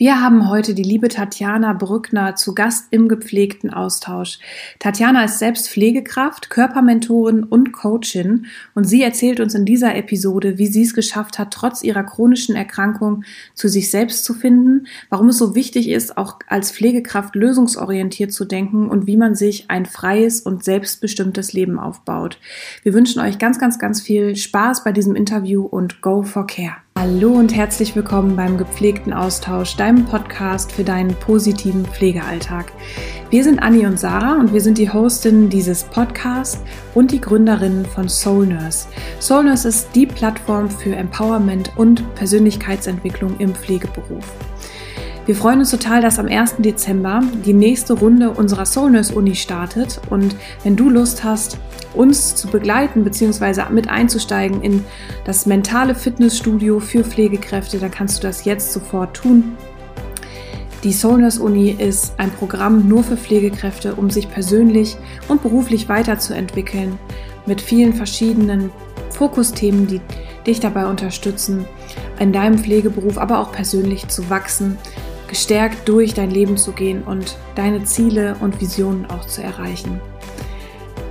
Wir haben heute die liebe Tatjana Brückner zu Gast im gepflegten Austausch. Tatjana ist selbst Pflegekraft, Körpermentorin und Coachin und sie erzählt uns in dieser Episode, wie sie es geschafft hat, trotz ihrer chronischen Erkrankung zu sich selbst zu finden, warum es so wichtig ist, auch als Pflegekraft lösungsorientiert zu denken und wie man sich ein freies und selbstbestimmtes Leben aufbaut. Wir wünschen euch ganz, ganz, ganz viel Spaß bei diesem Interview und go for care. Hallo und herzlich willkommen beim gepflegten Austausch, deinem Podcast für deinen positiven Pflegealltag. Wir sind Anni und Sarah und wir sind die Hostinnen dieses Podcasts und die Gründerinnen von Soul Nurse. Soul Nurse ist die Plattform für Empowerment und Persönlichkeitsentwicklung im Pflegeberuf. Wir freuen uns total, dass am 1. Dezember die nächste Runde unserer Soul Nurse Uni startet. Und wenn du Lust hast, uns zu begleiten bzw. mit einzusteigen in das mentale Fitnessstudio für Pflegekräfte, dann kannst du das jetzt sofort tun. Die Soul Nurse Uni ist ein Programm nur für Pflegekräfte, um sich persönlich und beruflich weiterzuentwickeln, mit vielen verschiedenen Fokusthemen, die dich dabei unterstützen, in deinem Pflegeberuf, aber auch persönlich zu wachsen gestärkt durch dein Leben zu gehen und deine Ziele und Visionen auch zu erreichen.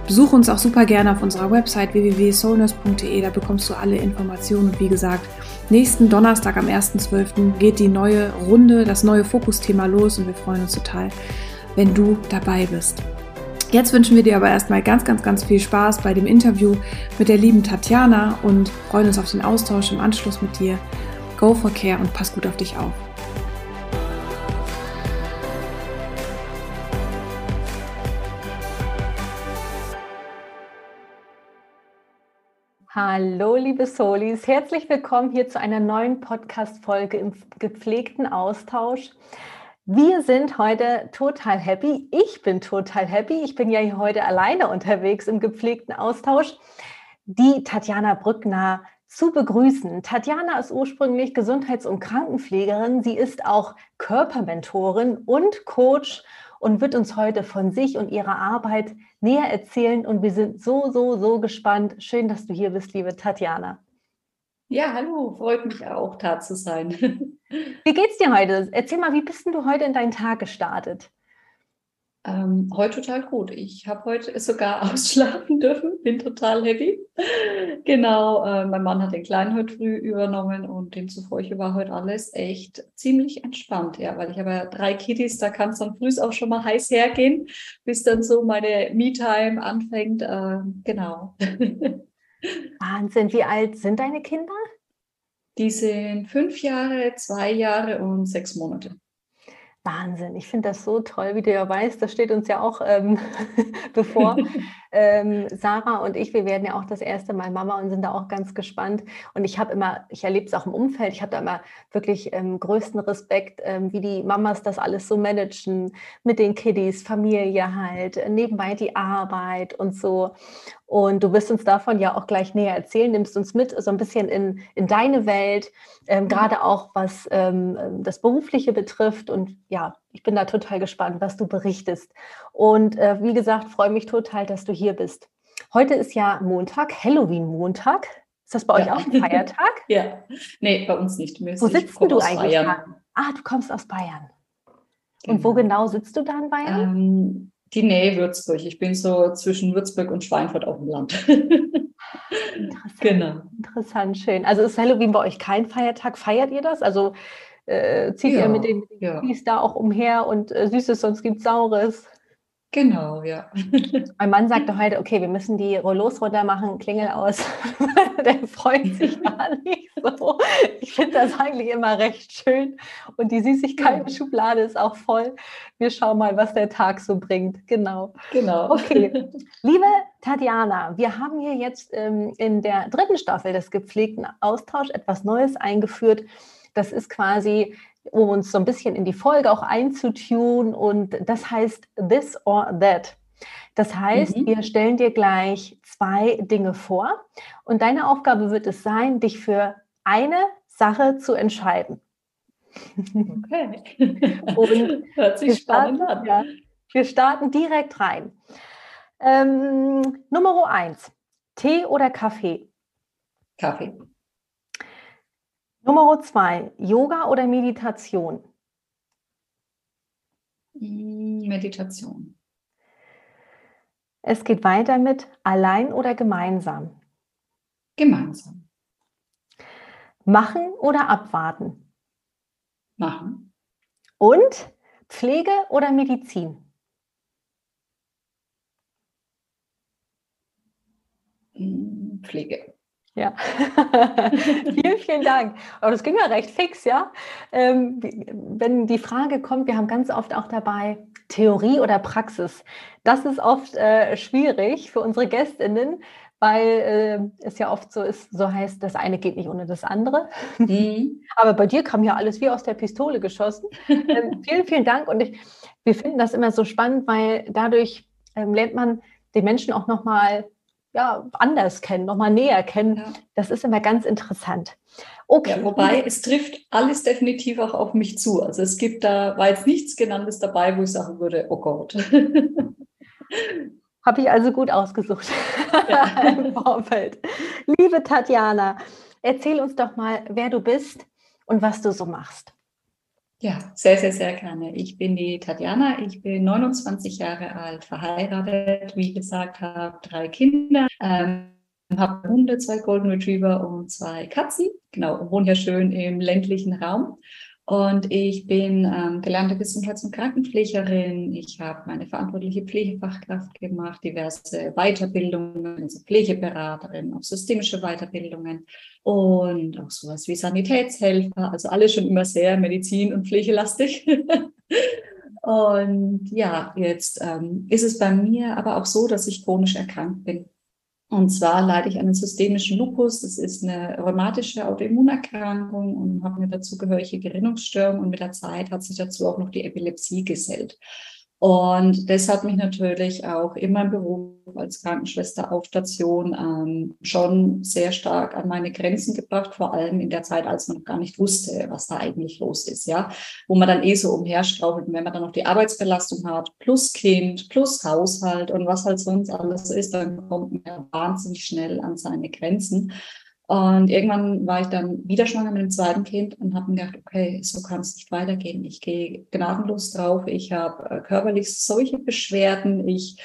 Besuch uns auch super gerne auf unserer Website www.soulnurse.de, da bekommst du alle Informationen. Und wie gesagt, nächsten Donnerstag am 1.12. geht die neue Runde, das neue Fokusthema los und wir freuen uns total, wenn du dabei bist. Jetzt wünschen wir dir aber erstmal ganz, ganz, ganz viel Spaß bei dem Interview mit der lieben Tatjana und freuen uns auf den Austausch im Anschluss mit dir. Go for Care und pass gut auf dich auf. Hallo, liebe Solis, herzlich willkommen hier zu einer neuen Podcast-Folge im gepflegten Austausch. Wir sind heute total happy. Ich bin total happy. Ich bin ja hier heute alleine unterwegs im gepflegten Austausch. Die Tatjana Brückner zu begrüßen. Tatjana ist ursprünglich Gesundheits- und Krankenpflegerin. Sie ist auch Körpermentorin und Coach und wird uns heute von sich und ihrer Arbeit näher erzählen. Und wir sind so, so, so gespannt. Schön, dass du hier bist, liebe Tatjana. Ja, hallo, freut mich auch, da zu sein. Wie geht's dir heute? Erzähl mal, wie bist denn du heute in deinen Tag gestartet? Ähm, heute total gut. Ich habe heute sogar ausschlafen dürfen, bin total happy. genau, äh, mein Mann hat den Kleinen heute früh übernommen und demzufolge war heute alles echt ziemlich entspannt, ja, weil ich habe ja drei Kitties, da kann es dann früh auch schon mal heiß hergehen, bis dann so meine Me-Time anfängt. Äh, genau. Wahnsinn, wie alt sind deine Kinder? Die sind fünf Jahre, zwei Jahre und sechs Monate. Wahnsinn, ich finde das so toll, wie du ja weißt, das steht uns ja auch ähm, bevor. ähm, Sarah und ich, wir werden ja auch das erste Mal Mama und sind da auch ganz gespannt. Und ich habe immer, ich erlebe es auch im Umfeld, ich habe da immer wirklich ähm, größten Respekt, ähm, wie die Mamas das alles so managen mit den Kiddies, Familie halt, nebenbei die Arbeit und so. Und du wirst uns davon ja auch gleich näher erzählen, nimmst uns mit so ein bisschen in, in deine Welt, ähm, mhm. gerade auch was ähm, das Berufliche betrifft. Und ja, ich bin da total gespannt, was du berichtest. Und äh, wie gesagt, freue mich total, dass du hier bist. Heute ist ja Montag, Halloween-Montag. Ist das bei ja. euch auch ein Feiertag? ja, nee, bei uns nicht. Mir wo sitzt du eigentlich? Bayern. Ah, du kommst aus Bayern. Und genau. wo genau sitzt du da in Bayern? Ähm, die Nähe Würzburg. Ich bin so zwischen Würzburg und Schweinfurt auf dem Land. Interessant. Genau. Interessant, schön. Also ist Halloween bei euch kein Feiertag? Feiert ihr das? Also äh, zieht ja, ihr mit den ja. da auch umher und äh, Süßes, sonst gibt es Saures? Genau, ja. Mein Mann sagte heute, okay, wir müssen die Rollos runter machen, Klingel aus. Der freut sich gar nicht so. Ich finde das eigentlich immer recht schön. Und die Süßigkeiten-Schublade ist auch voll. Wir schauen mal, was der Tag so bringt. Genau. Genau. Okay. Liebe Tatjana, wir haben hier jetzt ähm, in der dritten Staffel des gepflegten Austausch etwas Neues eingeführt. Das ist quasi um uns so ein bisschen in die Folge auch einzutun. Und das heißt This or That. Das heißt, mhm. wir stellen dir gleich zwei Dinge vor und deine Aufgabe wird es sein, dich für eine Sache zu entscheiden. Okay. und Hört sich spannend starten, an. Ja, wir starten direkt rein. Ähm, Nummer eins: Tee oder Kaffee? Kaffee. Nummer zwei, Yoga oder Meditation? Meditation. Es geht weiter mit allein oder gemeinsam. Gemeinsam. Machen oder abwarten. Machen. Und Pflege oder Medizin. Mm, Pflege. Ja, vielen, vielen Dank. Aber das ging ja recht fix, ja. Ähm, wenn die Frage kommt, wir haben ganz oft auch dabei Theorie oder Praxis. Das ist oft äh, schwierig für unsere Gästinnen, weil äh, es ja oft so ist, so heißt, das eine geht nicht ohne das andere. Mhm. Aber bei dir kam ja alles wie aus der Pistole geschossen. Ähm, vielen, vielen Dank. Und ich, wir finden das immer so spannend, weil dadurch ähm, lernt man den Menschen auch nochmal ja, anders kennen, nochmal näher kennen. Ja. Das ist immer ganz interessant. Okay. Ja, wobei es trifft alles definitiv auch auf mich zu. Also es gibt da, war jetzt nichts genanntes dabei, wo ich sagen würde, oh Gott. Habe ich also gut ausgesucht ja. im Vorfeld. Liebe Tatjana, erzähl uns doch mal, wer du bist und was du so machst. Ja, sehr, sehr, sehr gerne. Ich bin die Tatjana, ich bin 29 Jahre alt, verheiratet, wie gesagt, habe drei Kinder, ähm, habe Hunde, zwei Golden Retriever und zwei Katzen, genau, wohne hier schön im ländlichen Raum. Und ich bin ähm, gelernte Gesundheits- und Krankenpflegerin. Ich habe meine verantwortliche Pflegefachkraft gemacht, diverse Weiterbildungen, also Pflegeberaterin, auch systemische Weiterbildungen und auch sowas wie Sanitätshelfer. Also alles schon immer sehr medizin- und pflegelastig. und ja, jetzt ähm, ist es bei mir aber auch so, dass ich chronisch erkrankt bin. Und zwar leide ich einen systemischen Lupus. Das ist eine rheumatische Autoimmunerkrankung und habe eine dazugehörige Gerinnungsstörung. Und mit der Zeit hat sich dazu auch noch die Epilepsie gesellt. Und das hat mich natürlich auch in meinem Beruf als Krankenschwester auf Station ähm, schon sehr stark an meine Grenzen gebracht, vor allem in der Zeit, als man noch gar nicht wusste, was da eigentlich los ist, ja, wo man dann eh so umherstrauchelt und wenn man dann noch die Arbeitsbelastung hat, plus Kind, plus Haushalt und was halt sonst alles ist, dann kommt man wahnsinnig schnell an seine Grenzen. Und irgendwann war ich dann wieder schwanger mit dem zweiten Kind und habe mir gedacht, okay, so kann es nicht weitergehen. Ich gehe gnadenlos drauf. Ich habe äh, körperlich solche Beschwerden. Ich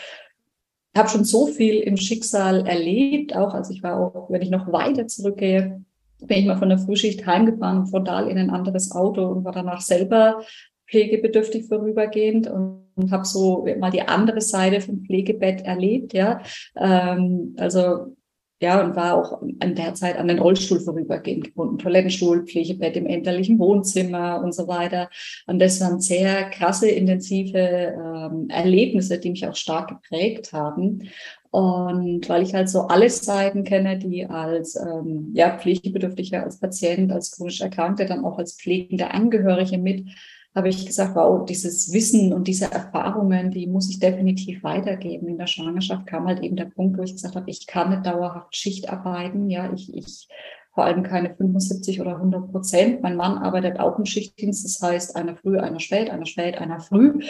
habe schon so viel im Schicksal erlebt, auch als ich war auch, wenn ich noch weiter zurückgehe, bin ich mal von der Frühschicht heimgefahren, frontal in ein anderes Auto und war danach selber pflegebedürftig vorübergehend und, und habe so mal die andere Seite vom Pflegebett erlebt, ja. Ähm, also ja, und war auch an der Zeit an den Rollstuhl vorübergehend gebunden. Toilettenstuhl, Pflegebett im elterlichen Wohnzimmer und so weiter. Und das waren sehr krasse, intensive ähm, Erlebnisse, die mich auch stark geprägt haben. Und weil ich halt so alle Seiten kenne, die als ähm, ja, Pflegebedürftiger, als Patient, als chronisch Erkrankte, dann auch als pflegende Angehörige mit habe ich gesagt, wow, dieses Wissen und diese Erfahrungen, die muss ich definitiv weitergeben. In der Schwangerschaft kam halt eben der Punkt, wo ich gesagt habe, ich kann nicht dauerhaft Schicht arbeiten. Ja, ich, ich vor allem keine 75 oder 100 Prozent. Mein Mann arbeitet auch im Schichtdienst, das heißt einer früh, einer spät, einer spät, einer früh.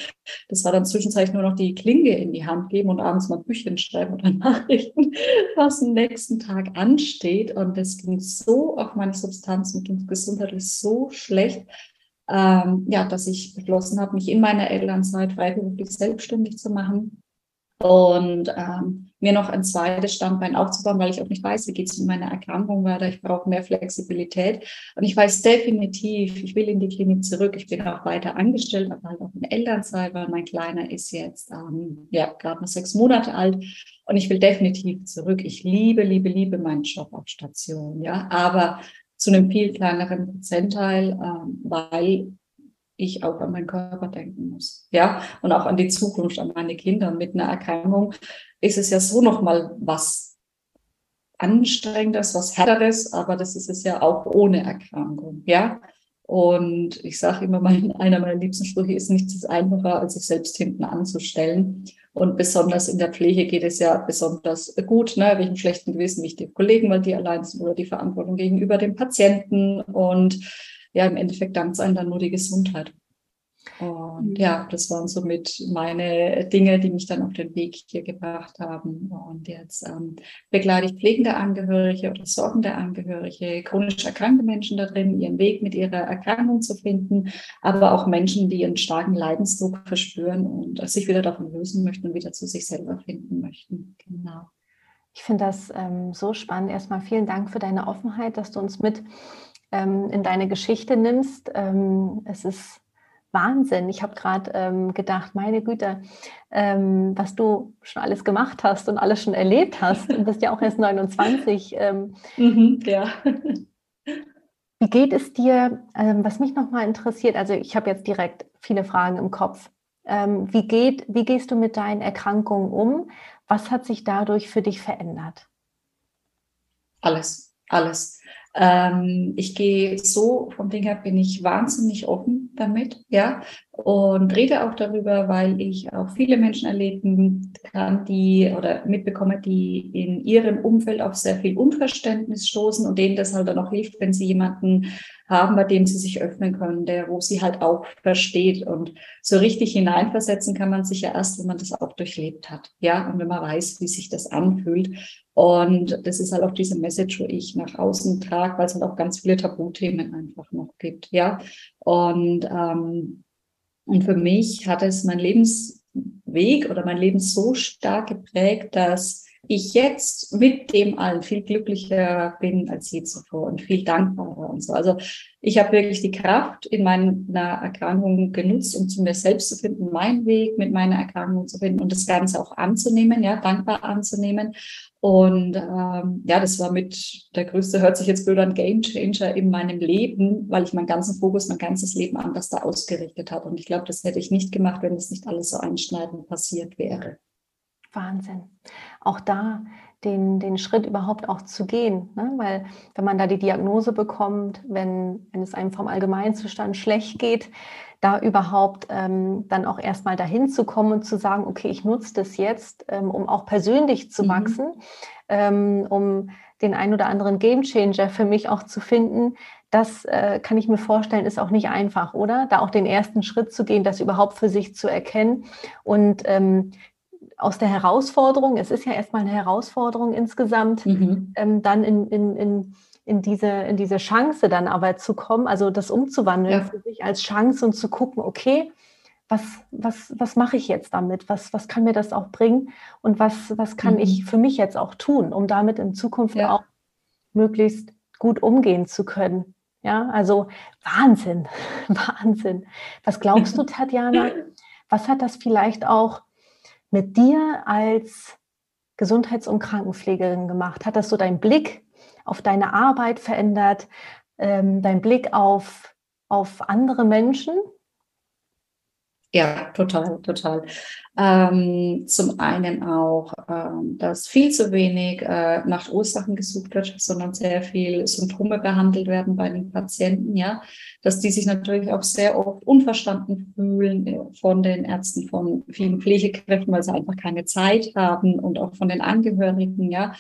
Das war dann zwischenzeitlich nur noch die Klinge in die Hand geben und abends mal Büchchen schreiben oder Nachrichten, was am nächsten Tag ansteht. Und das ging so auf meine Substanz und gesundheitlich so schlecht, ähm, ja, dass ich beschlossen habe, mich in meiner Elternzeit freiberuflich selbstständig zu machen und ähm, mir noch ein zweites Standbein aufzubauen, weil ich auch nicht weiß, wie geht es mit meiner Erkrankung weiter. Ich brauche mehr Flexibilität. Und ich weiß definitiv, ich will in die Klinik zurück. Ich bin auch weiter angestellt, aber halt auch in Elternzeit, weil mein Kleiner ist jetzt ähm, ja gerade mal sechs Monate alt. Und ich will definitiv zurück. Ich liebe, liebe, liebe meinen Job auf Station. Ja, aber zu einem viel kleineren Prozentteil, ähm, weil ich auch an meinen Körper denken muss. Ja, und auch an die Zukunft, an meine Kinder. Mit einer Erkrankung ist es ja so nochmal was Anstrengendes, was Härteres, aber das ist es ja auch ohne Erkrankung. Ja, und ich sage immer, mein, einer meiner liebsten Sprüche ist nichts einfacher, als sich selbst hinten anzustellen. Und besonders in der Pflege geht es ja besonders gut, ne, welchen schlechten Gewissen nicht die Kollegen, weil die allein sind oder die Verantwortung gegenüber dem Patienten. Und ja, im Endeffekt dankt es einem dann nur die Gesundheit. Und mhm. ja, das waren somit meine Dinge, die mich dann auf den Weg hier gebracht haben. Und jetzt ähm, begleite ich pflegende Angehörige oder sorgende Angehörige, chronisch erkrankte Menschen darin, ihren Weg mit ihrer Erkrankung zu finden, aber auch Menschen, die einen starken Leidensdruck verspüren und sich wieder davon lösen möchten und wieder zu sich selber finden möchten. Genau. Ich finde das ähm, so spannend. Erstmal vielen Dank für deine Offenheit, dass du uns mit ähm, in deine Geschichte nimmst. Ähm, es ist Wahnsinn. Ich habe gerade ähm, gedacht, meine Güte, ähm, was du schon alles gemacht hast und alles schon erlebt hast. Du bist ja auch erst 29. Ähm, mhm, ja. Wie geht es dir, ähm, was mich nochmal interessiert, also ich habe jetzt direkt viele Fragen im Kopf. Ähm, wie, geht, wie gehst du mit deinen Erkrankungen um? Was hat sich dadurch für dich verändert? Alles, alles. Ähm, ich gehe so, vom Ding her bin ich wahnsinnig offen damit, ja, und rede auch darüber, weil ich auch viele Menschen erleben kann, die oder mitbekomme, die in ihrem Umfeld auf sehr viel Unverständnis stoßen und denen das halt dann auch hilft, wenn sie jemanden haben, bei dem sie sich öffnen können, der, wo sie halt auch versteht. Und so richtig hineinversetzen kann man sich ja erst, wenn man das auch durchlebt hat. Ja, und wenn man weiß, wie sich das anfühlt. Und das ist halt auch diese Message, wo ich nach außen trage, weil es halt auch ganz viele Tabuthemen einfach noch gibt. Ja, und, ähm, und für mich hat es mein Lebensweg oder mein Leben so stark geprägt, dass ich jetzt mit dem allen viel glücklicher bin als je zuvor und viel dankbarer und so. Also ich habe wirklich die Kraft in meiner Erkrankung genutzt, um zu mir selbst zu finden, meinen Weg mit meiner Erkrankung zu finden und das Ganze auch anzunehmen, ja, dankbar anzunehmen. Und ähm, ja, das war mit der größte, hört sich jetzt blöd an, Game Changer in meinem Leben, weil ich meinen ganzen Fokus, mein ganzes Leben anders da ausgerichtet habe. Und ich glaube, das hätte ich nicht gemacht, wenn das nicht alles so einschneidend passiert wäre. Wahnsinn. Auch da den, den Schritt überhaupt auch zu gehen. Ne? Weil wenn man da die Diagnose bekommt, wenn, wenn es einem vom Allgemeinzustand schlecht geht, da überhaupt ähm, dann auch erstmal dahin zu kommen und zu sagen, okay, ich nutze das jetzt, ähm, um auch persönlich zu mhm. wachsen, ähm, um den ein oder anderen Gamechanger für mich auch zu finden, das äh, kann ich mir vorstellen, ist auch nicht einfach, oder? Da auch den ersten Schritt zu gehen, das überhaupt für sich zu erkennen und ähm, aus der Herausforderung, es ist ja erstmal eine Herausforderung insgesamt, mhm. ähm, dann in, in, in, in, diese, in diese Chance dann aber zu kommen, also das umzuwandeln ja. für sich als Chance und zu gucken, okay, was, was, was mache ich jetzt damit? Was, was kann mir das auch bringen? Und was, was kann mhm. ich für mich jetzt auch tun, um damit in Zukunft ja. auch möglichst gut umgehen zu können? Ja, also Wahnsinn, Wahnsinn. Was glaubst du, Tatjana? Was hat das vielleicht auch mit dir als Gesundheits- und Krankenpflegerin gemacht? Hat das so deinen Blick auf deine Arbeit verändert, ähm, dein Blick auf, auf andere Menschen? Ja, total, total. Ähm, zum einen auch, ähm, dass viel zu wenig äh, nach Ursachen gesucht wird, sondern sehr viel Symptome behandelt werden bei den Patienten, ja, dass die sich natürlich auch sehr oft unverstanden fühlen äh, von den Ärzten, von vielen Pflegekräften, weil sie einfach keine Zeit haben und auch von den Angehörigen, ja,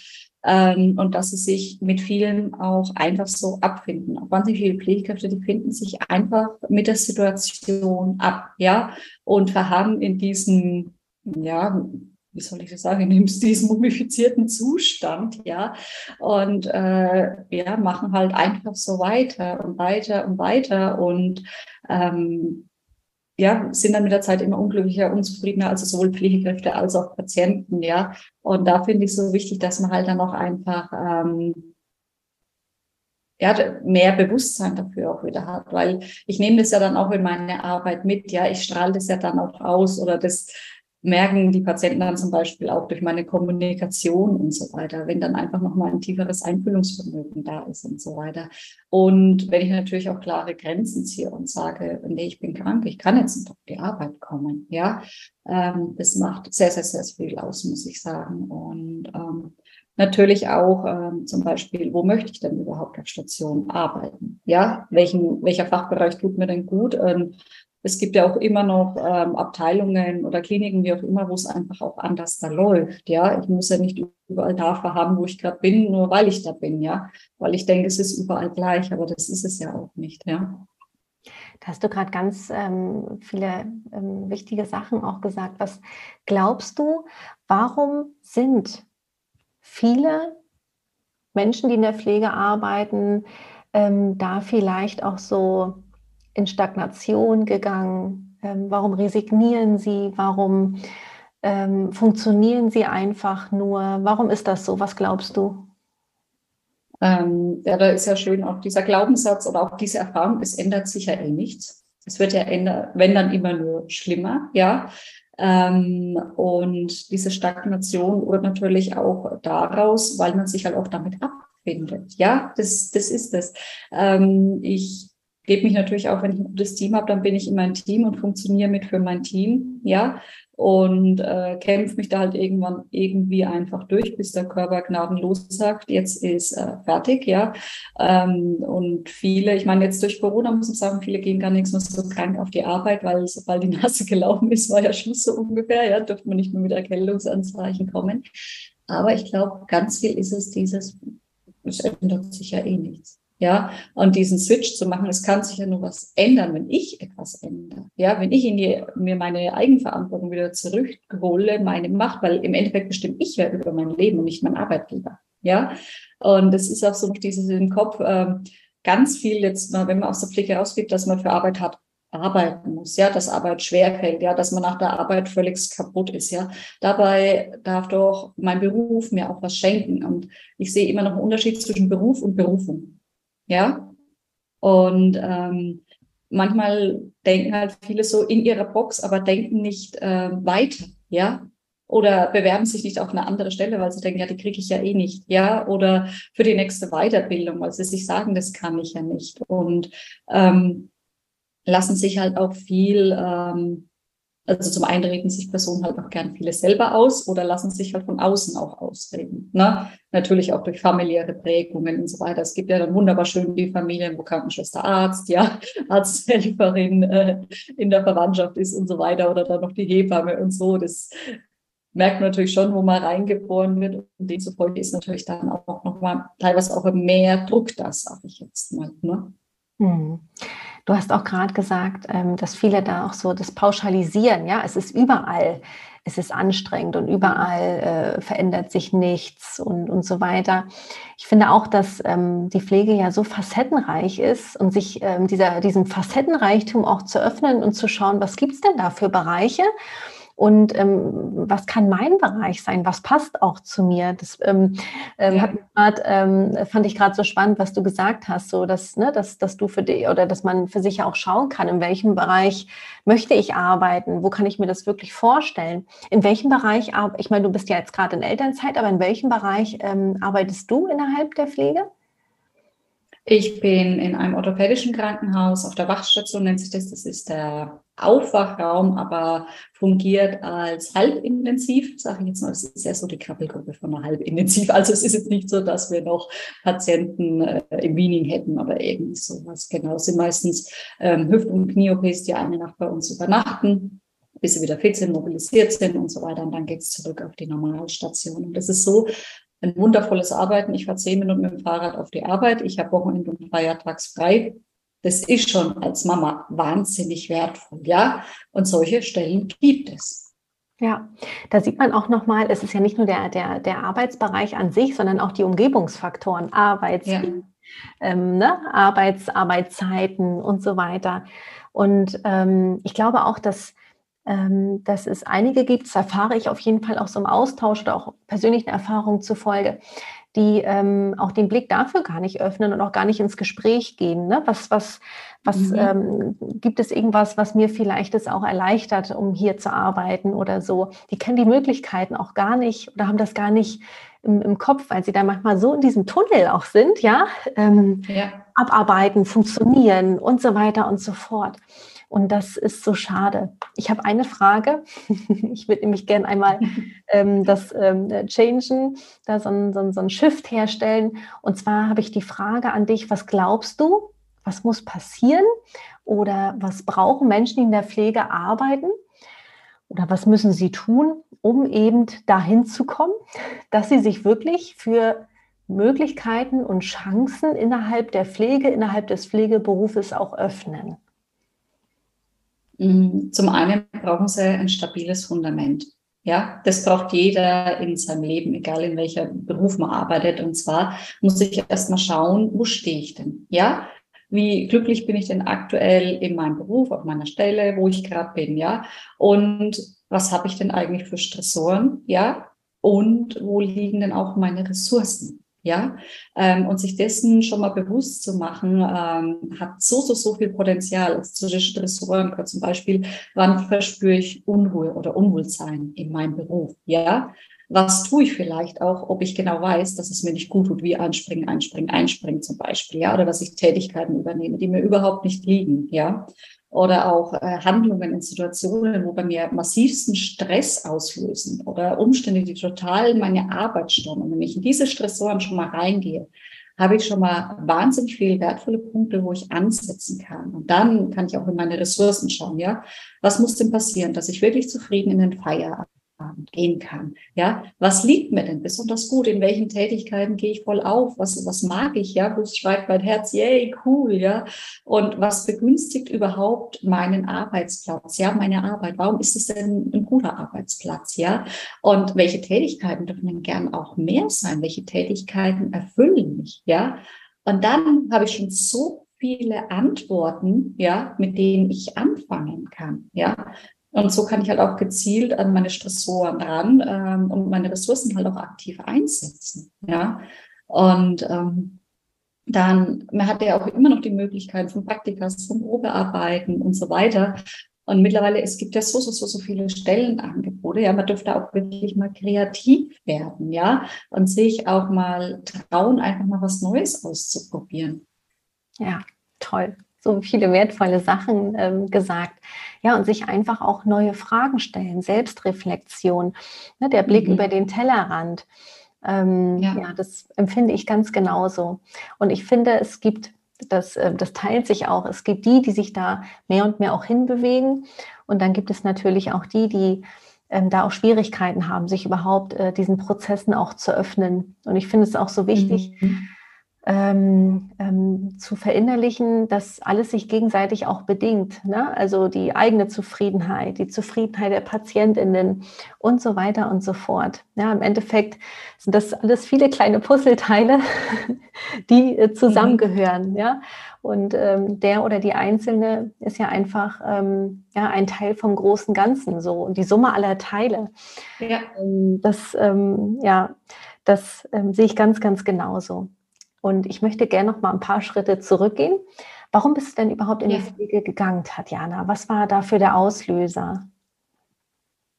ähm, und dass sie sich mit vielen auch einfach so abfinden. Auch wahnsinnig viele Pflegekräfte, die finden sich einfach mit der Situation ab, ja, und verharren in diesem, ja, wie soll ich das sagen, in diesem mumifizierten Zustand, ja, und äh, ja, machen halt einfach so weiter und weiter und weiter und ähm, ja, sind dann mit der Zeit immer unglücklicher, unzufriedener, also sowohl Pflegekräfte als auch Patienten, ja. Und da finde ich so wichtig, dass man halt dann auch einfach ähm, ja, mehr Bewusstsein dafür auch wieder hat, weil ich nehme das ja dann auch in meine Arbeit mit, ja, ich strahle das ja dann auch aus oder das merken die Patienten dann zum Beispiel auch durch meine Kommunikation und so weiter, wenn dann einfach nochmal ein tieferes Einfühlungsvermögen da ist und so weiter. Und wenn ich natürlich auch klare Grenzen ziehe und sage, nee, ich bin krank, ich kann jetzt nicht auf die Arbeit kommen, ja, ähm, das macht sehr, sehr, sehr viel aus, muss ich sagen. Und ähm, natürlich auch ähm, zum Beispiel, wo möchte ich denn überhaupt auf Station arbeiten? Ja, welchen, welcher Fachbereich tut mir denn gut? Ähm, es gibt ja auch immer noch ähm, Abteilungen oder Kliniken, wie auch immer, wo es einfach auch anders da läuft. Ja, ich muss ja nicht überall da haben, wo ich gerade bin, nur weil ich da bin. Ja, weil ich denke, es ist überall gleich, aber das ist es ja auch nicht. Ja. Da hast du gerade ganz ähm, viele ähm, wichtige Sachen auch gesagt. Was glaubst du, warum sind viele Menschen, die in der Pflege arbeiten, ähm, da vielleicht auch so in Stagnation gegangen? Ähm, warum resignieren sie? Warum ähm, funktionieren sie einfach nur? Warum ist das so? Was glaubst du? Ähm, ja, da ist ja schön auch dieser Glaubenssatz oder auch diese Erfahrung, es ändert sich ja eh nichts. Es wird ja wenn dann immer nur schlimmer, ja. Ähm, und diese Stagnation wird natürlich auch daraus, weil man sich halt auch damit abfindet. Ja, das, das ist es. Ähm, ich gebe mich natürlich auch, wenn ich ein gutes Team habe, dann bin ich in meinem Team und funktioniere mit für mein Team. Ja, und äh, kämpfe mich da halt irgendwann irgendwie einfach durch, bis der Körper gnadenlos sagt, jetzt ist äh, fertig, ja. Ähm, und viele, ich meine, jetzt durch Corona muss man sagen, viele gehen gar nichts mehr so krank auf die Arbeit, weil sobald die Nase gelaufen ist, war ja Schluss so ungefähr, ja, dürfte man nicht mehr mit Erkältungsanzeichen kommen. Aber ich glaube, ganz viel ist es dieses, es ändert sich ja eh nichts. Ja, und diesen Switch zu machen, es kann sich ja nur was ändern, wenn ich etwas ändere. Ja, wenn ich in die, mir meine Eigenverantwortung wieder zurückhole, meine Macht, weil im Endeffekt bestimme ich ja über mein Leben und nicht mein Arbeitgeber. Ja, und es ist auch so dieses im Kopf, äh, ganz viel jetzt, wenn man aus der Pflege rausgeht, dass man für Arbeit hat, arbeiten muss, ja, dass Arbeit schwerfällt, ja, dass man nach der Arbeit völlig kaputt ist, ja. Dabei darf doch mein Beruf mir auch was schenken. Und ich sehe immer noch einen Unterschied zwischen Beruf und Berufung. Ja. Und ähm, manchmal denken halt viele so in ihrer Box, aber denken nicht äh, weiter, ja. Oder bewerben sich nicht auf eine andere Stelle, weil sie denken, ja, die kriege ich ja eh nicht, ja. Oder für die nächste Weiterbildung, weil sie sich sagen, das kann ich ja nicht. Und ähm, lassen sich halt auch viel ähm, also zum einen reden sich Personen halt auch gern vieles selber aus oder lassen sich halt von außen auch ausreden. Ne? Natürlich auch durch familiäre Prägungen und so weiter. Es gibt ja dann wunderbar schön die Familien, wo Krankenschwester Arzt, ja, Arzthelferin äh, in der Verwandtschaft ist und so weiter oder dann noch die Hebamme und so. Das merkt man natürlich schon, wo man reingeboren wird. Und demzufolge ist natürlich dann auch nochmal teilweise auch mehr Druck da, sage ich jetzt mal. Ne? Hm. Du hast auch gerade gesagt, ähm, dass viele da auch so das Pauschalisieren, ja, es ist überall, es ist anstrengend und überall äh, verändert sich nichts und, und so weiter. Ich finde auch, dass ähm, die Pflege ja so facettenreich ist und sich ähm, dieser, diesem Facettenreichtum auch zu öffnen und zu schauen, was gibt es denn da für Bereiche? Und ähm, was kann mein Bereich sein, was passt auch zu mir. Das ähm, ähm, ja. grad, ähm, fand ich gerade so spannend, was du gesagt hast, so dass, ne, dass, dass du für dich oder dass man für sich auch schauen kann, in welchem Bereich möchte ich arbeiten, wo kann ich mir das wirklich vorstellen, in welchem Bereich, ich meine, du bist ja jetzt gerade in Elternzeit, aber in welchem Bereich ähm, arbeitest du innerhalb der Pflege? Ich bin in einem orthopädischen Krankenhaus auf der Wachstation, nennt sich das. Das ist der Aufwachraum, aber fungiert als halbintensiv, sage ich jetzt mal. Das ist ja so die Krabbelgruppe von einer halbintensiv. Also es ist jetzt nicht so, dass wir noch Patienten äh, im Wiening hätten oder irgendwie sowas. Genau, es sind meistens ähm, Hüft- und Knie-OPs, die eine Nacht bei uns übernachten bis sie wieder fit sind, mobilisiert sind und so weiter. Und dann geht es zurück auf die Normalstation. Und das ist so, ein wundervolles Arbeiten. Ich fahre zehn Minuten mit dem Fahrrad auf die Arbeit. Ich habe Wochenende und Feiertags frei. Das ist schon als Mama wahnsinnig wertvoll, ja. Und solche Stellen gibt es. Ja, da sieht man auch nochmal, es ist ja nicht nur der, der, der Arbeitsbereich an sich, sondern auch die Umgebungsfaktoren, Arbeits, ja. ähm, ne? Arbeits, Arbeitszeiten und so weiter. Und ähm, ich glaube auch, dass ähm, dass es einige gibt, das erfahre ich auf jeden Fall auch so im Austausch oder auch persönlichen Erfahrungen zufolge, die ähm, auch den Blick dafür gar nicht öffnen und auch gar nicht ins Gespräch gehen. Ne? Was, was, was mhm. ähm, gibt es irgendwas, was mir vielleicht es auch erleichtert, um hier zu arbeiten oder so? Die kennen die Möglichkeiten auch gar nicht oder haben das gar nicht im, im Kopf, weil sie da manchmal so in diesem Tunnel auch sind, ja, ähm, ja. abarbeiten, funktionieren und so weiter und so fort. Und das ist so schade. Ich habe eine Frage. ich würde nämlich gerne einmal ähm, das ähm, changen, da so ein, so, ein, so ein Shift herstellen. Und zwar habe ich die Frage an dich, was glaubst du, was muss passieren oder was brauchen Menschen, die in der Pflege arbeiten? Oder was müssen sie tun, um eben dahin zu kommen, dass sie sich wirklich für Möglichkeiten und Chancen innerhalb der Pflege, innerhalb des Pflegeberufes auch öffnen? Mm, zum einen brauchen sie ein stabiles Fundament. Ja, das braucht jeder in seinem Leben, egal in welcher Beruf man arbeitet. Und zwar muss ich erstmal schauen, wo stehe ich denn? Ja, wie glücklich bin ich denn aktuell in meinem Beruf, auf meiner Stelle, wo ich gerade bin? Ja, und was habe ich denn eigentlich für Stressoren? Ja, und wo liegen denn auch meine Ressourcen? Ja, ähm, und sich dessen schon mal bewusst zu machen, ähm, hat so, so, so viel Potenzial. Also den Stressoren zum Beispiel, wann verspüre ich Unruhe oder Unwohlsein in meinem Beruf? Ja, was tue ich vielleicht auch, ob ich genau weiß, dass es mir nicht gut tut, wie einspringen, einspringen, einspringen zum Beispiel, ja, oder dass ich Tätigkeiten übernehme, die mir überhaupt nicht liegen, ja oder auch äh, Handlungen in Situationen, wo bei mir massivsten Stress auslösen oder Umstände, die total meine Arbeit stören. Und wenn ich in diese Stressoren schon mal reingehe, habe ich schon mal wahnsinnig viele wertvolle Punkte, wo ich ansetzen kann. Und dann kann ich auch in meine Ressourcen schauen, ja. Was muss denn passieren, dass ich wirklich zufrieden in den Feierabend gehen kann. Ja, was liegt mir denn besonders gut? In welchen Tätigkeiten gehe ich voll auf? Was, was mag ich? Ja, wo schreibt mein Herz? Yay, cool. Ja, und was begünstigt überhaupt meinen Arbeitsplatz? Ja, meine Arbeit. Warum ist es denn ein guter Arbeitsplatz? Ja, und welche Tätigkeiten dürfen denn gern auch mehr sein? Welche Tätigkeiten erfüllen mich? Ja, und dann habe ich schon so viele Antworten, ja, mit denen ich anfangen kann, ja. Und so kann ich halt auch gezielt an meine Stressoren ran ähm, und meine Ressourcen halt auch aktiv einsetzen. Ja. Und ähm, dann, man hat ja auch immer noch die Möglichkeit von Praktikas, von Probearbeiten und so weiter. Und mittlerweile, es gibt ja so, so, so, so viele Stellenangebote. Ja, man dürfte auch wirklich mal kreativ werden, ja, und sich auch mal trauen, einfach mal was Neues auszuprobieren. Ja, toll so viele wertvolle Sachen ähm, gesagt. Ja, und sich einfach auch neue Fragen stellen, Selbstreflexion, ne, der Blick mhm. über den Tellerrand. Ähm, ja. ja. das empfinde ich ganz genauso. Und ich finde, es gibt, das, äh, das teilt sich auch, es gibt die, die sich da mehr und mehr auch hinbewegen. Und dann gibt es natürlich auch die, die ähm, da auch Schwierigkeiten haben, sich überhaupt äh, diesen Prozessen auch zu öffnen. Und ich finde es auch so wichtig, mhm ähm, ähm, zu verinnerlichen, dass alles sich gegenseitig auch bedingt. Ne? Also die eigene Zufriedenheit, die Zufriedenheit der Patientinnen und so weiter und so fort. Ja, Im Endeffekt sind das alles viele kleine Puzzleteile, die äh, zusammengehören. Mhm. Ja? Und ähm, der oder die Einzelne ist ja einfach ähm, ja, ein Teil vom großen Ganzen so und die Summe aller Teile. Ja. Ähm, das, ähm, ja, das ähm, sehe ich ganz, ganz genauso. Und ich möchte gerne noch mal ein paar Schritte zurückgehen. Warum bist du denn überhaupt in ja. die Pflege gegangen, Tatjana? Was war da für der Auslöser?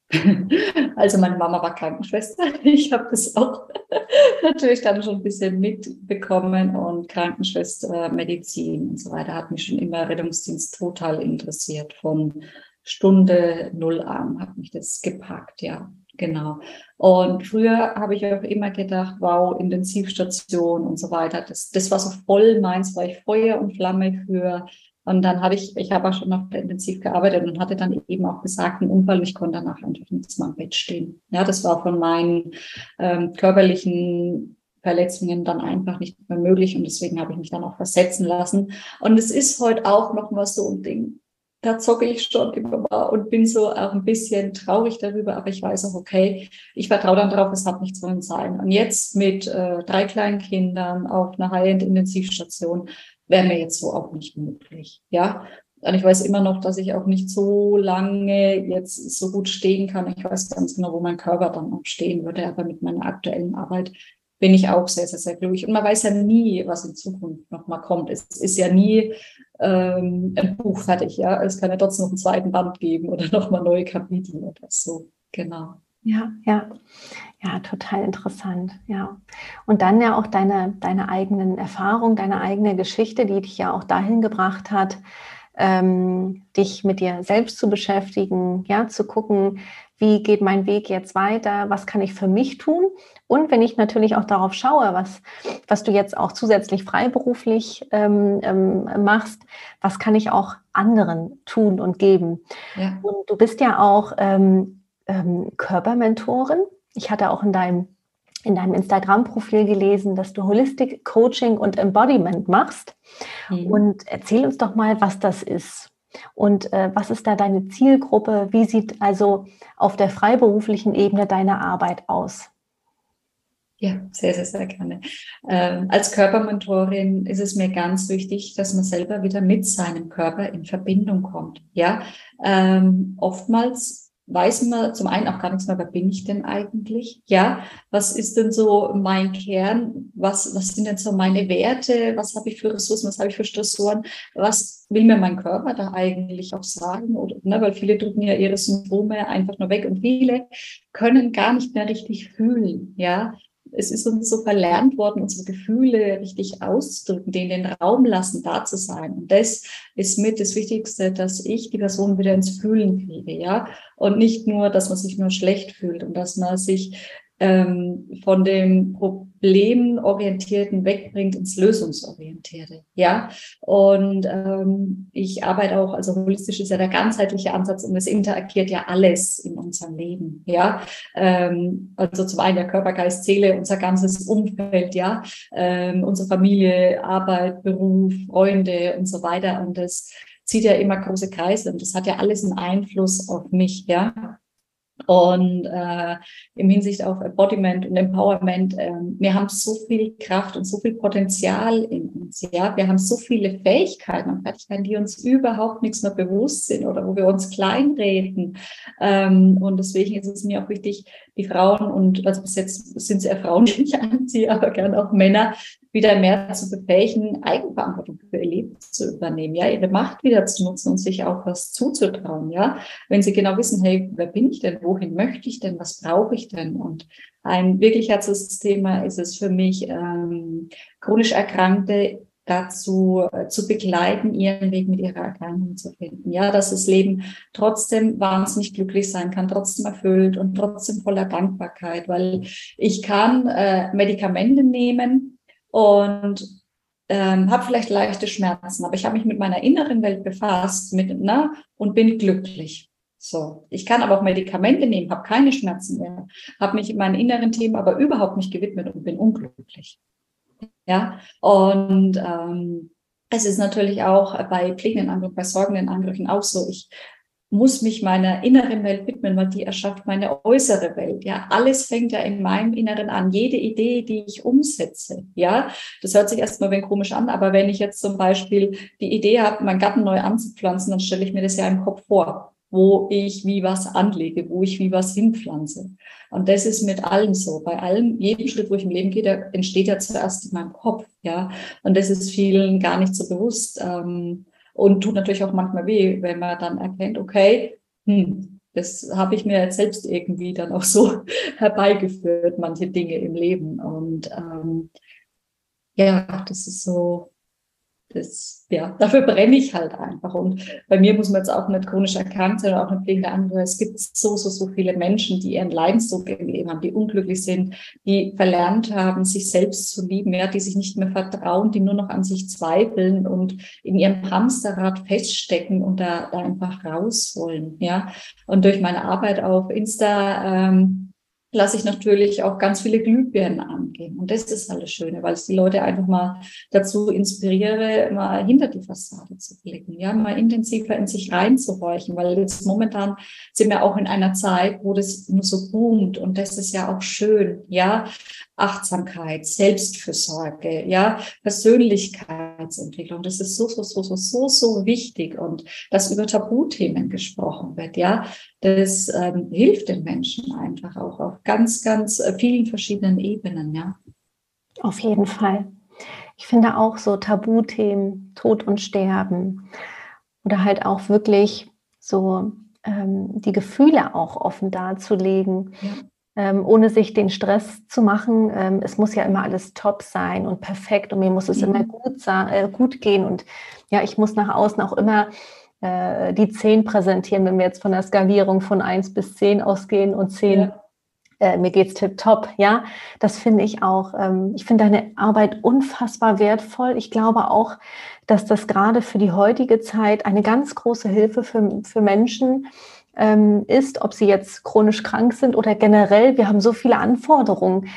Also meine Mama war Krankenschwester. Ich habe das auch natürlich dann schon ein bisschen mitbekommen und Krankenschwester, Medizin und so weiter hat mich schon immer Rettungsdienst total interessiert. Von Stunde null an hat mich das gepackt, ja. Genau. Und früher habe ich auch immer gedacht, wow, Intensivstation und so weiter. Das, das war so voll meins, war ich Feuer und Flamme für. Und dann habe ich, ich habe auch schon noch intensiv gearbeitet und hatte dann eben auch gesagt, ein Unfall, ich konnte danach einfach nicht mehr am Bett stehen. Ja, das war von meinen ähm, körperlichen Verletzungen dann einfach nicht mehr möglich und deswegen habe ich mich dann auch versetzen lassen. Und es ist heute auch noch mal so ein Ding da zocke ich schon immer mal und bin so auch ein bisschen traurig darüber, aber ich weiß auch, okay, ich vertraue dann darauf, es hat nichts wollen sein. Und jetzt mit äh, drei kleinen Kindern auf einer High-End-Intensivstation wäre mir jetzt so auch nicht möglich. Ja, und ich weiß immer noch, dass ich auch nicht so lange jetzt so gut stehen kann. Ich weiß ganz genau, wo mein Körper dann auch stehen würde, aber mit meiner aktuellen Arbeit bin ich auch sehr, sehr, sehr glücklich. Und man weiß ja nie, was in Zukunft nochmal kommt. Es ist ja nie ähm, ein Buch fertig, ja. Es kann ja trotzdem noch einen zweiten Band geben oder nochmal neue Kapitel oder so. Genau. Ja, ja, ja, total interessant, ja. Und dann ja auch deine, deine eigenen Erfahrungen, deine eigene Geschichte, die dich ja auch dahin gebracht hat, ähm, dich mit dir selbst zu beschäftigen, ja, zu gucken, wie geht mein Weg jetzt weiter, was kann ich für mich tun und wenn ich natürlich auch darauf schaue, was, was du jetzt auch zusätzlich freiberuflich ähm, ähm, machst, was kann ich auch anderen tun und geben. Ja. Und du bist ja auch ähm, ähm Körpermentorin. Ich hatte auch in deinem in deinem Instagram-Profil gelesen, dass du Holistic Coaching und Embodiment machst. Mhm. Und erzähl uns doch mal, was das ist. Und äh, was ist da deine Zielgruppe? Wie sieht also auf der freiberuflichen Ebene deine Arbeit aus? Ja, sehr, sehr, sehr gerne. Ähm, als Körpermentorin ist es mir ganz wichtig, dass man selber wieder mit seinem Körper in Verbindung kommt. Ja, ähm, oftmals weiß man zum einen auch gar nichts mehr, wer bin ich denn eigentlich? Ja, was ist denn so mein Kern? Was, was sind denn so meine Werte? Was habe ich für Ressourcen? Was habe ich für Stressoren? Was will mir mein Körper da eigentlich auch sagen? Oder, ne, weil viele drücken ja ihre Symptome einfach nur weg und viele können gar nicht mehr richtig fühlen. Ja, es ist uns so verlernt worden, unsere Gefühle richtig auszudrücken, denen den Raum lassen, da zu sein. Und das ist mit das Wichtigste, dass ich die Person wieder ins Fühlen kriege, ja. Und nicht nur, dass man sich nur schlecht fühlt und dass man sich ähm, von dem Problemorientierten wegbringt ins Lösungsorientierte. Ja, und ähm, ich arbeite auch, also holistisch ist ja der ganzheitliche Ansatz und es interagiert ja alles in unserem Leben. Ja, ähm, also zum einen der Körper, Geist, Seele, unser ganzes Umfeld, ja, ähm, unsere Familie, Arbeit, Beruf, Freunde und so weiter. Und das zieht ja immer große Kreise und das hat ja alles einen Einfluss auf mich, ja. Und äh, im Hinsicht auf Embodiment und Empowerment, äh, wir haben so viel Kraft und so viel Potenzial in uns. Ja, wir haben so viele Fähigkeiten und Fertigkeiten, die uns überhaupt nichts mehr bewusst sind oder wo wir uns kleinreden. Ähm, und deswegen ist es mir auch wichtig, die Frauen und also bis jetzt sind es eher Frauen, die ich anziehe, aber gerne auch Männer, wieder mehr zu befähigen, Eigenverantwortung für ihr Leben zu übernehmen, ja, ihre Macht wieder zu nutzen und sich auch was zuzutrauen, ja. Wenn sie genau wissen, hey, wer bin ich denn, wohin möchte ich denn, was brauche ich denn? Und ein wirklich Herzensthema ist es für mich, ähm, chronisch Erkrankte dazu äh, zu begleiten, ihren Weg mit ihrer Erkrankung zu finden. Ja, dass das Leben trotzdem wahnsinnig glücklich sein kann, trotzdem erfüllt und trotzdem voller Dankbarkeit, weil ich kann äh, Medikamente nehmen, und ähm, habe vielleicht leichte Schmerzen, aber ich habe mich mit meiner inneren Welt befasst mit, na, und bin glücklich. So, ich kann aber auch Medikamente nehmen, habe keine Schmerzen mehr, habe mich in meinen inneren Themen aber überhaupt nicht gewidmet und bin unglücklich. Ja, und ähm, es ist natürlich auch bei pflegenden Angriffen, bei sorgenden Angriffen auch so. Ich muss mich meiner inneren Welt widmen, weil die erschafft meine äußere Welt. Ja, alles fängt ja in meinem Inneren an. Jede Idee, die ich umsetze. Ja, das hört sich erstmal ein komisch an, aber wenn ich jetzt zum Beispiel die Idee habe, meinen Garten neu anzupflanzen, dann stelle ich mir das ja im Kopf vor, wo ich wie was anlege, wo ich wie was hinpflanze. Und das ist mit allem so. Bei allem, jedem Schritt, wo ich im Leben gehe, der entsteht ja zuerst in meinem Kopf. Ja, und das ist vielen gar nicht so bewusst. Ähm, und tut natürlich auch manchmal weh, wenn man dann erkennt, okay, hm, das habe ich mir jetzt selbst irgendwie dann auch so herbeigeführt, manche Dinge im Leben. Und ähm, ja, das ist so, das, ja, dafür brenne ich halt einfach. Und bei mir muss man jetzt auch nicht chronisch erkrankt sein oder auch nicht pflegende andere. Es gibt so, so, so viele Menschen, die ihren Leidensdruck im Leben haben, die unglücklich sind, die verlernt haben, sich selbst zu lieben, ja, die sich nicht mehr vertrauen, die nur noch an sich zweifeln und in ihrem Hamsterrad feststecken und da, da einfach raus wollen, ja. Und durch meine Arbeit auf Insta, ähm, lasse ich natürlich auch ganz viele Glühbirnen angehen. Und das ist halt das Schöne, weil es die Leute einfach mal dazu inspiriere, mal hinter die Fassade zu blicken, ja, mal intensiver in sich reinzuhorchen, weil jetzt momentan sind wir auch in einer Zeit, wo das nur so boomt und das ist ja auch schön, ja. Achtsamkeit, Selbstfürsorge, ja, Persönlichkeitsentwicklung. Das ist so, so, so, so, so, so wichtig und dass über Tabuthemen gesprochen wird, ja, das ähm, hilft den Menschen einfach auch auf ganz, ganz äh, vielen verschiedenen Ebenen, ja. Auf jeden Fall. Ich finde auch so Tabuthemen, Tod und Sterben oder halt auch wirklich so ähm, die Gefühle auch offen darzulegen. Ja ähm, ohne sich den Stress zu machen. Ähm, es muss ja immer alles top sein und perfekt und mir muss es mhm. immer gut, äh, gut gehen und ja, ich muss nach außen auch immer äh, die 10 präsentieren, wenn wir jetzt von der Skalierung von 1 bis 10 ausgehen und 10 ja. Äh, mir geht's tipptopp, ja. Das finde ich auch. Ähm, ich finde deine Arbeit unfassbar wertvoll. Ich glaube auch, dass das gerade für die heutige Zeit eine ganz große Hilfe für, für Menschen ähm, ist, ob sie jetzt chronisch krank sind oder generell. Wir haben so viele Anforderungen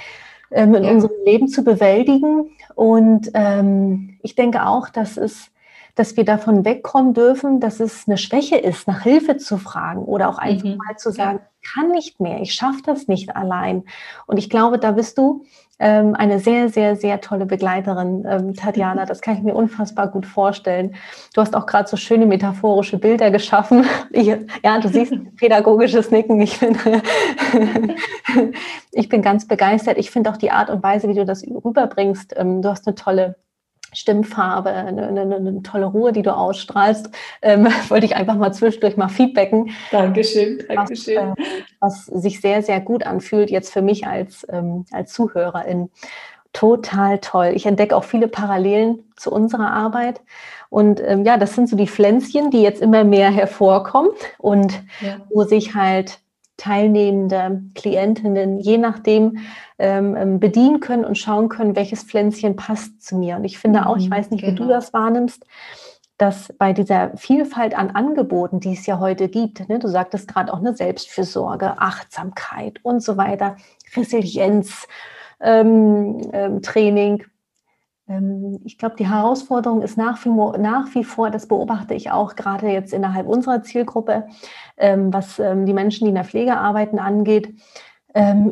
ähm, in ja. unserem Leben zu bewältigen. Und ähm, ich denke auch, dass es dass wir davon wegkommen dürfen, dass es eine Schwäche ist, nach Hilfe zu fragen oder auch einfach mhm. mal zu sagen, ja. kann nicht mehr, ich schaffe das nicht allein. Und ich glaube, da bist du ähm, eine sehr, sehr, sehr tolle Begleiterin, ähm, Tatjana. Das kann ich mir unfassbar gut vorstellen. Du hast auch gerade so schöne metaphorische Bilder geschaffen. Ich, ja, du siehst pädagogisches Nicken. Ich bin, ich bin ganz begeistert. Ich finde auch die Art und Weise, wie du das rüberbringst. Ähm, du hast eine tolle Stimmfarbe, eine, eine, eine, tolle Ruhe, die du ausstrahlst. Ähm, wollte ich einfach mal zwischendurch mal feedbacken. Dankeschön, Dankeschön. Was, äh, was sich sehr, sehr gut anfühlt, jetzt für mich als, ähm, als Zuhörerin. Total toll. Ich entdecke auch viele Parallelen zu unserer Arbeit. Und ähm, ja, das sind so die Pflänzchen, die jetzt immer mehr hervorkommen und ja. wo sich halt teilnehmende Klientinnen je nachdem ähm, ähm, bedienen können und schauen können, welches Pflänzchen passt zu mir. Und ich finde auch, ich mhm, weiß nicht, genau. wie du genau. das wahrnimmst, dass bei dieser Vielfalt an Angeboten, die es ja heute gibt, ne, du sagtest gerade auch eine Selbstfürsorge, Achtsamkeit und so weiter, Resilienz, ähm, ähm, Training, ich glaube, die Herausforderung ist nach wie, nach wie, vor, das beobachte ich auch gerade jetzt innerhalb unserer Zielgruppe, ähm, was ähm, die Menschen, die in der Pflege arbeiten, angeht,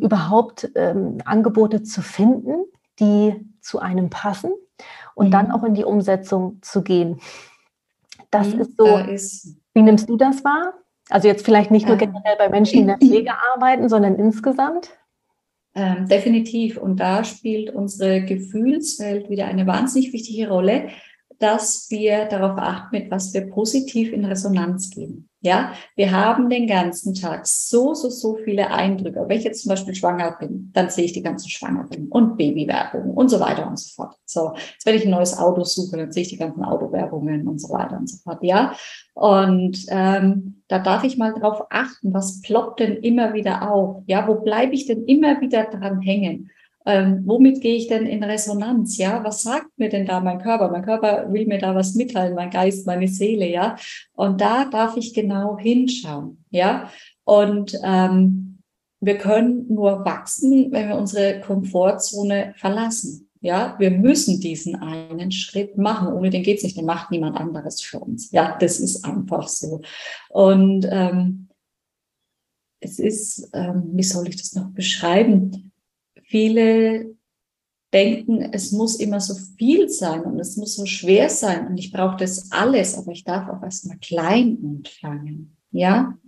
überhaupt Angebote zu finden, die zu einem passen und mhm. dann auch in die Umsetzung zu gehen. Das mhm, ist so. Da ist, wie nimmst du das wahr? Also jetzt vielleicht nicht nur generell bei Menschen, die in der Pflege arbeiten, sondern insgesamt? Ähm, definitiv. Und da spielt unsere Gefühlswelt wieder eine wahnsinnig wichtige Rolle, dass wir darauf achten, mit was wir positiv in Resonanz gehen. Ja, wir haben den ganzen Tag so, so, so viele Eindrücke. Wenn ich jetzt zum Beispiel schwanger bin, dann sehe ich die ganzen Schwangeren und Babywerbungen und so weiter und so fort. So, jetzt wenn ich ein neues Auto suche, dann sehe ich die ganzen Autowerbungen und so weiter und so fort. Ja, und ähm, da darf ich mal drauf achten, was ploppt denn immer wieder auf? Ja, wo bleibe ich denn immer wieder dran hängen? Ähm, womit gehe ich denn in Resonanz? Ja, was sagt mir denn da mein Körper? Mein Körper will mir da was mitteilen, mein Geist, meine Seele, ja. Und da darf ich genau hinschauen, ja. Und ähm, wir können nur wachsen, wenn wir unsere Komfortzone verlassen. Ja, wir müssen diesen einen Schritt machen. Ohne den geht's nicht. Den macht niemand anderes für uns. Ja, das ist einfach so. Und ähm, es ist, ähm, wie soll ich das noch beschreiben? Viele denken, es muss immer so viel sein und es muss so schwer sein und ich brauche das alles, aber ich darf auch erstmal klein anfangen. Ja,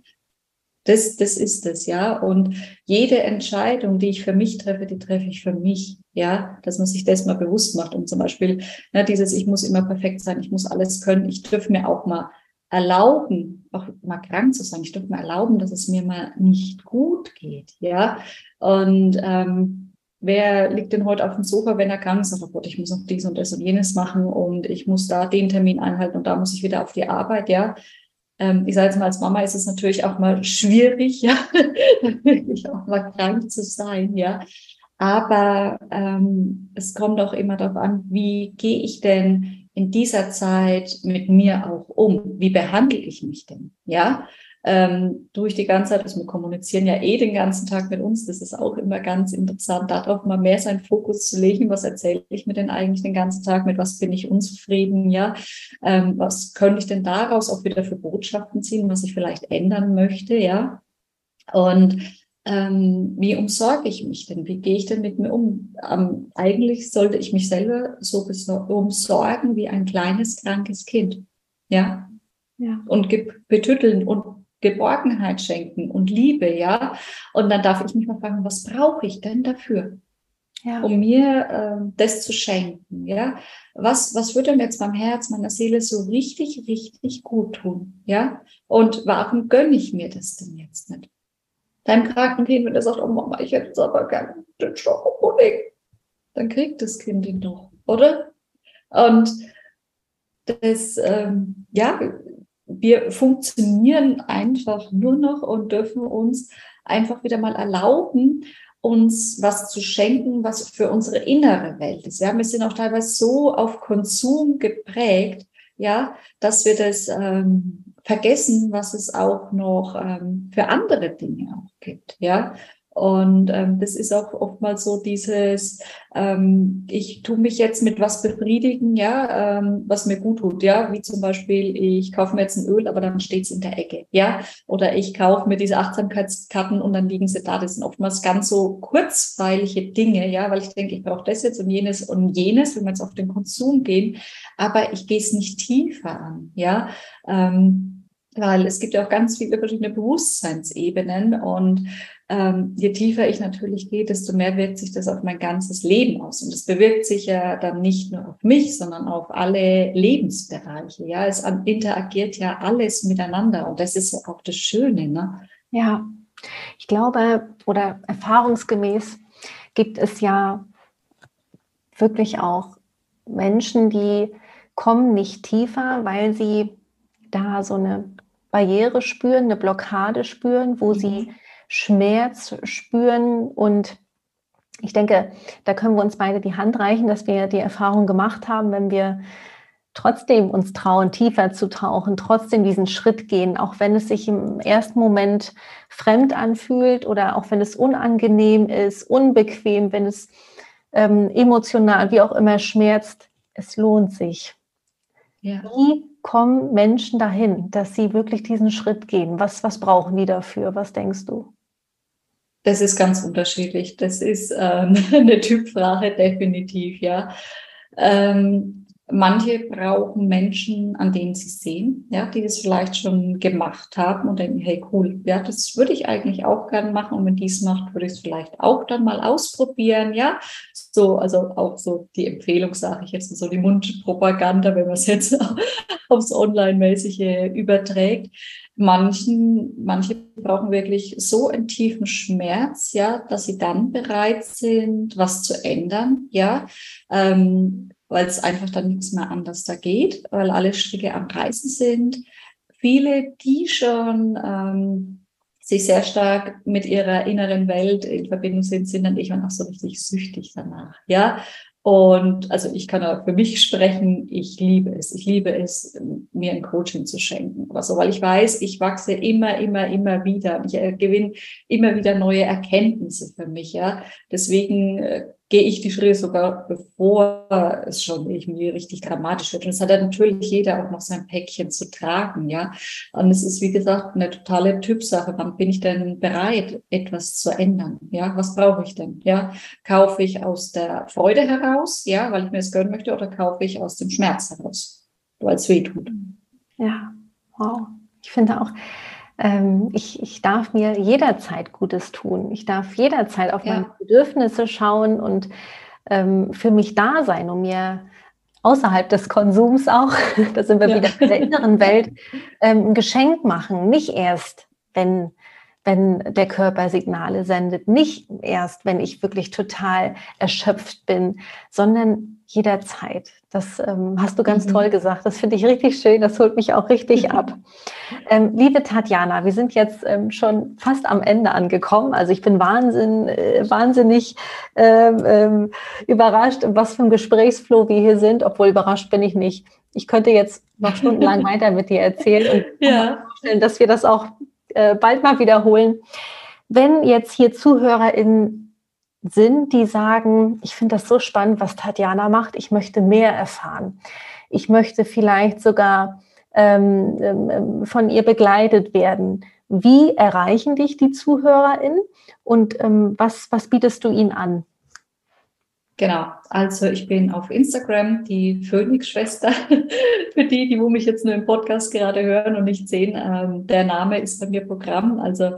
das, das ist es, ja. Und jede Entscheidung, die ich für mich treffe, die treffe ich für mich, ja, dass man sich das mal bewusst macht. Und zum Beispiel ne, dieses, ich muss immer perfekt sein, ich muss alles können, ich dürfe mir auch mal erlauben, auch mal krank zu sein. Ich dürfe mir erlauben, dass es mir mal nicht gut geht, ja. Und ähm, wer liegt denn heute auf dem Sofa, wenn er krank ist? Oh Gott, ich muss noch dies und das und jenes machen und ich muss da den Termin einhalten und da muss ich wieder auf die Arbeit, ja. Ähm, ich sage jetzt mal, als Mama ist es natürlich auch mal schwierig, ja, wirklich auch mal krank zu sein, ja. Aber ähm, es kommt auch immer darauf an, wie gehe ich denn in dieser Zeit mit mir auch um? Wie behandle ich mich denn? Ja, ähm, durch die ganze Zeit, also wir kommunizieren ja eh den ganzen Tag mit uns, das ist auch immer ganz interessant, darauf mal mehr seinen Fokus zu legen, was erzähle ich mir denn eigentlich den ganzen Tag, mit was bin ich unzufrieden, ja, ähm, was könnte ich denn daraus auch wieder für Botschaften ziehen, was ich vielleicht ändern möchte, ja, und ähm, wie umsorge ich mich denn? Wie gehe ich denn mit mir um? Ähm, eigentlich sollte ich mich selber so umsorgen wie ein kleines, krankes Kind. Ja. ja. Und betütteln und Geborgenheit schenken und Liebe, ja. Und dann darf ich mich mal fragen, was brauche ich denn dafür? Ja. um mir äh, das zu schenken, ja. Was, was würde mir jetzt beim Herz, meiner Seele so richtig, richtig gut tun, ja? Und warum gönne ich mir das denn jetzt nicht? Deinem kranken Kind, wenn er sagt, oh Mama, ich hätte jetzt aber gerne den Schokopudding, dann kriegt das Kind ihn doch, oder? Und das, ähm, ja, wir funktionieren einfach nur noch und dürfen uns einfach wieder mal erlauben, uns was zu schenken, was für unsere innere Welt ist. Ja, wir sind auch teilweise so auf Konsum geprägt, ja, dass wir das ähm, vergessen, was es auch noch ähm, für andere Dinge auch gibt. Ja, Und ähm, das ist auch oftmals so dieses, ähm, ich tue mich jetzt mit was befriedigen, ja, ähm, was mir gut tut, ja, wie zum Beispiel, ich kaufe mir jetzt ein Öl, aber dann steht es in der Ecke, ja, oder ich kaufe mir diese Achtsamkeitskarten und dann liegen sie da. Das sind oftmals ganz so kurzweilige Dinge, ja, weil ich denke, ich brauche das jetzt und jenes und jenes, wenn wir jetzt auf den Konsum gehen, aber ich gehe es nicht tiefer an, ja. Ähm, weil es gibt ja auch ganz viele verschiedene Bewusstseinsebenen und ähm, je tiefer ich natürlich gehe, desto mehr wirkt sich das auf mein ganzes Leben aus. Und es bewirkt sich ja dann nicht nur auf mich, sondern auf alle Lebensbereiche. Ja, es interagiert ja alles miteinander und das ist ja auch das Schöne. Ne? Ja, ich glaube oder erfahrungsgemäß gibt es ja wirklich auch Menschen, die kommen nicht tiefer, weil sie da so eine Barriere spüren, eine Blockade spüren, wo mhm. sie Schmerz spüren. Und ich denke, da können wir uns beide die Hand reichen, dass wir die Erfahrung gemacht haben, wenn wir trotzdem uns trauen, tiefer zu tauchen, trotzdem diesen Schritt gehen, auch wenn es sich im ersten Moment fremd anfühlt oder auch wenn es unangenehm ist, unbequem, wenn es ähm, emotional, wie auch immer schmerzt, es lohnt sich. Ja. Wie kommen Menschen dahin, dass sie wirklich diesen Schritt gehen? Was, was brauchen die dafür? Was denkst du? Das ist ganz unterschiedlich. Das ist ähm, eine Typfrage, definitiv, ja. Ähm, manche brauchen Menschen, an denen sie sehen, ja, die das vielleicht schon gemacht haben und denken, hey, cool, ja, das würde ich eigentlich auch gerne machen. Und wenn dies macht, würde ich es vielleicht auch dann mal ausprobieren, ja. So, also auch so die Empfehlung, sage ich jetzt, so die Mundpropaganda, wenn man es jetzt aufs Online-mäßige überträgt manchen, manche brauchen wirklich so einen tiefen Schmerz, ja, dass sie dann bereit sind, was zu ändern, ja, ähm, weil es einfach dann nichts mehr anders da geht, weil alle Stricke am Reißen sind. Viele, die schon ähm, sich sehr stark mit ihrer inneren Welt in Verbindung sind, sind dann irgendwann auch so richtig süchtig danach. Ja, und also ich kann auch für mich sprechen, ich liebe es. Ich liebe es, mir ein Coaching zu schenken. Also, weil ich weiß, ich wachse immer, immer, immer wieder. Ich äh, gewinne immer wieder neue Erkenntnisse für mich. Ja, deswegen äh, gehe ich die Schritte sogar, bevor es schon irgendwie richtig dramatisch wird. Und es hat ja natürlich jeder auch noch sein Päckchen zu tragen, ja. Und es ist, wie gesagt, eine totale Typsache. Wann bin ich denn bereit, etwas zu ändern? Ja, was brauche ich denn? Ja, kaufe ich aus der Freude heraus, ja, weil ich mir es gönnen möchte, oder kaufe ich aus dem Schmerz heraus, weil es weh tut? Ja, wow. Ich finde auch, ähm, ich, ich darf mir jederzeit Gutes tun. Ich darf jederzeit auf ja. meine Bedürfnisse schauen und ähm, für mich da sein, um mir außerhalb des Konsums auch, da sind wir ja. wieder in der inneren Welt, ähm, ein Geschenk machen. Nicht erst, wenn wenn der Körper Signale sendet, nicht erst, wenn ich wirklich total erschöpft bin, sondern jederzeit. Das ähm, hast du ganz mhm. toll gesagt. Das finde ich richtig schön. Das holt mich auch richtig ab. Ähm, liebe Tatjana, wir sind jetzt ähm, schon fast am Ende angekommen. Also ich bin wahnsinn, äh, wahnsinnig äh, überrascht, was für ein Gesprächsflow wir hier sind. Obwohl überrascht bin ich nicht. Ich könnte jetzt noch stundenlang weiter mit dir erzählen und ja. vorstellen, dass wir das auch äh, bald mal wiederholen. Wenn jetzt hier ZuhörerInnen sind, die sagen, ich finde das so spannend, was Tatjana macht, ich möchte mehr erfahren. Ich möchte vielleicht sogar ähm, ähm, von ihr begleitet werden. Wie erreichen dich die ZuhörerInnen und ähm, was, was bietest du ihnen an? Genau, also ich bin auf Instagram die Phoenix-Schwester. Für die, die wo mich jetzt nur im Podcast gerade hören und nicht sehen, ähm, der Name ist bei mir Programm. Also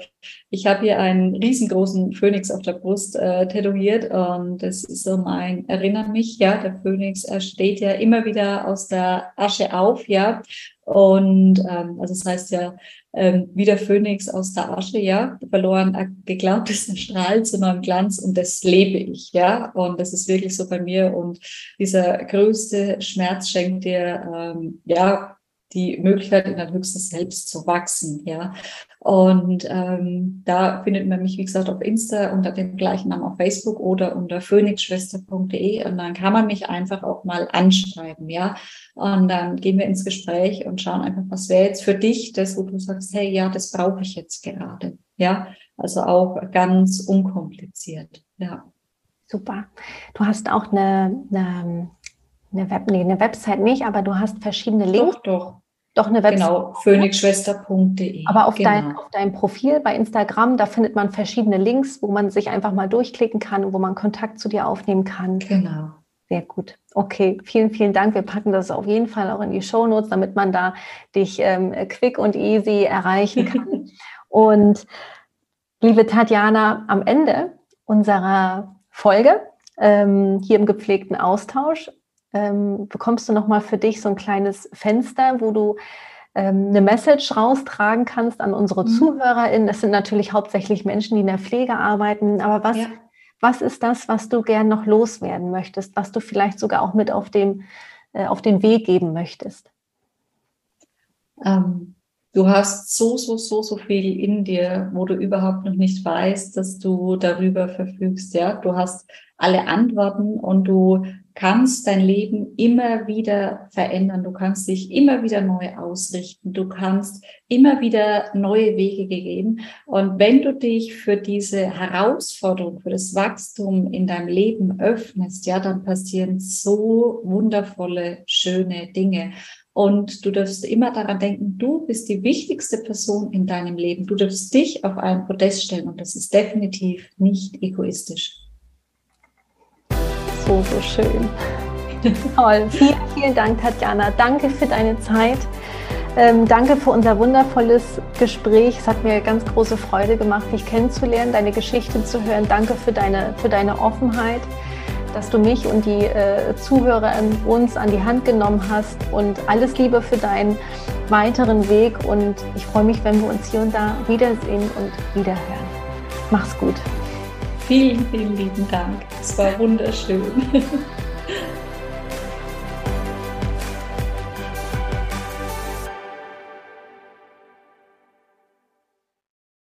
ich habe hier einen riesengroßen Phönix auf der Brust äh, tätowiert und das ist so mein Erinnern mich, ja, der Phönix er steht ja immer wieder aus der Asche auf, ja. Und ähm, also das heißt ja, ähm, wie der Phönix aus der Asche, ja, verloren äh, geglaubt ist ein Strahl zu neuem Glanz und das lebe ich, ja, und das ist wirklich so bei mir und dieser größte Schmerz schenkt dir, ähm, ja, die Möglichkeit, in dein höchstes Selbst zu wachsen, ja. Und ähm, da findet man mich, wie gesagt, auf Insta unter dem gleichen Namen auf Facebook oder unter phoenixschwester.de und dann kann man mich einfach auch mal anschreiben, ja. Und dann gehen wir ins Gespräch und schauen einfach, was wäre jetzt für dich das, wo du sagst, hey, ja, das brauche ich jetzt gerade, ja. Also auch ganz unkompliziert. Ja. Super. Du hast auch eine, eine, eine, Web, nee, eine Website nicht, aber du hast verschiedene Links. Doch, doch. Doch eine Website. Genau, phoenixschwester.de. Aber auf, genau. dein, auf deinem Profil bei Instagram, da findet man verschiedene Links, wo man sich einfach mal durchklicken kann und wo man Kontakt zu dir aufnehmen kann. Genau. Sehr gut. Okay, vielen, vielen Dank. Wir packen das auf jeden Fall auch in die Show Notes, damit man da dich ähm, quick und easy erreichen kann. und liebe Tatjana, am Ende unserer Folge ähm, hier im gepflegten Austausch ähm, bekommst du nochmal für dich so ein kleines Fenster, wo du ähm, eine Message raustragen kannst an unsere mhm. ZuhörerInnen. Das sind natürlich hauptsächlich Menschen, die in der Pflege arbeiten. Aber was, ja. was ist das, was du gern noch loswerden möchtest, was du vielleicht sogar auch mit auf, dem, äh, auf den Weg geben möchtest? Du hast so, so, so, so viel in dir, wo du überhaupt noch nicht weißt, dass du darüber verfügst. Ja, du hast alle Antworten und du kannst dein Leben immer wieder verändern. Du kannst dich immer wieder neu ausrichten. Du kannst immer wieder neue Wege gehen. Und wenn du dich für diese Herausforderung, für das Wachstum in deinem Leben öffnest, ja, dann passieren so wundervolle, schöne Dinge. Und du darfst immer daran denken, du bist die wichtigste Person in deinem Leben. Du darfst dich auf ein Podest stellen und das ist definitiv nicht egoistisch so, so schön. Toll. Vielen, vielen Dank, Tatjana. Danke für deine Zeit. Ähm, danke für unser wundervolles Gespräch. Es hat mir ganz große Freude gemacht, dich kennenzulernen, deine Geschichte zu hören. Danke für deine, für deine Offenheit, dass du mich und die äh, Zuhörer uns an die Hand genommen hast. Und alles Liebe für deinen weiteren Weg. Und ich freue mich, wenn wir uns hier und da wiedersehen und wiederhören. Mach's gut. Vielen, vielen lieben Dank. Es war wunderschön.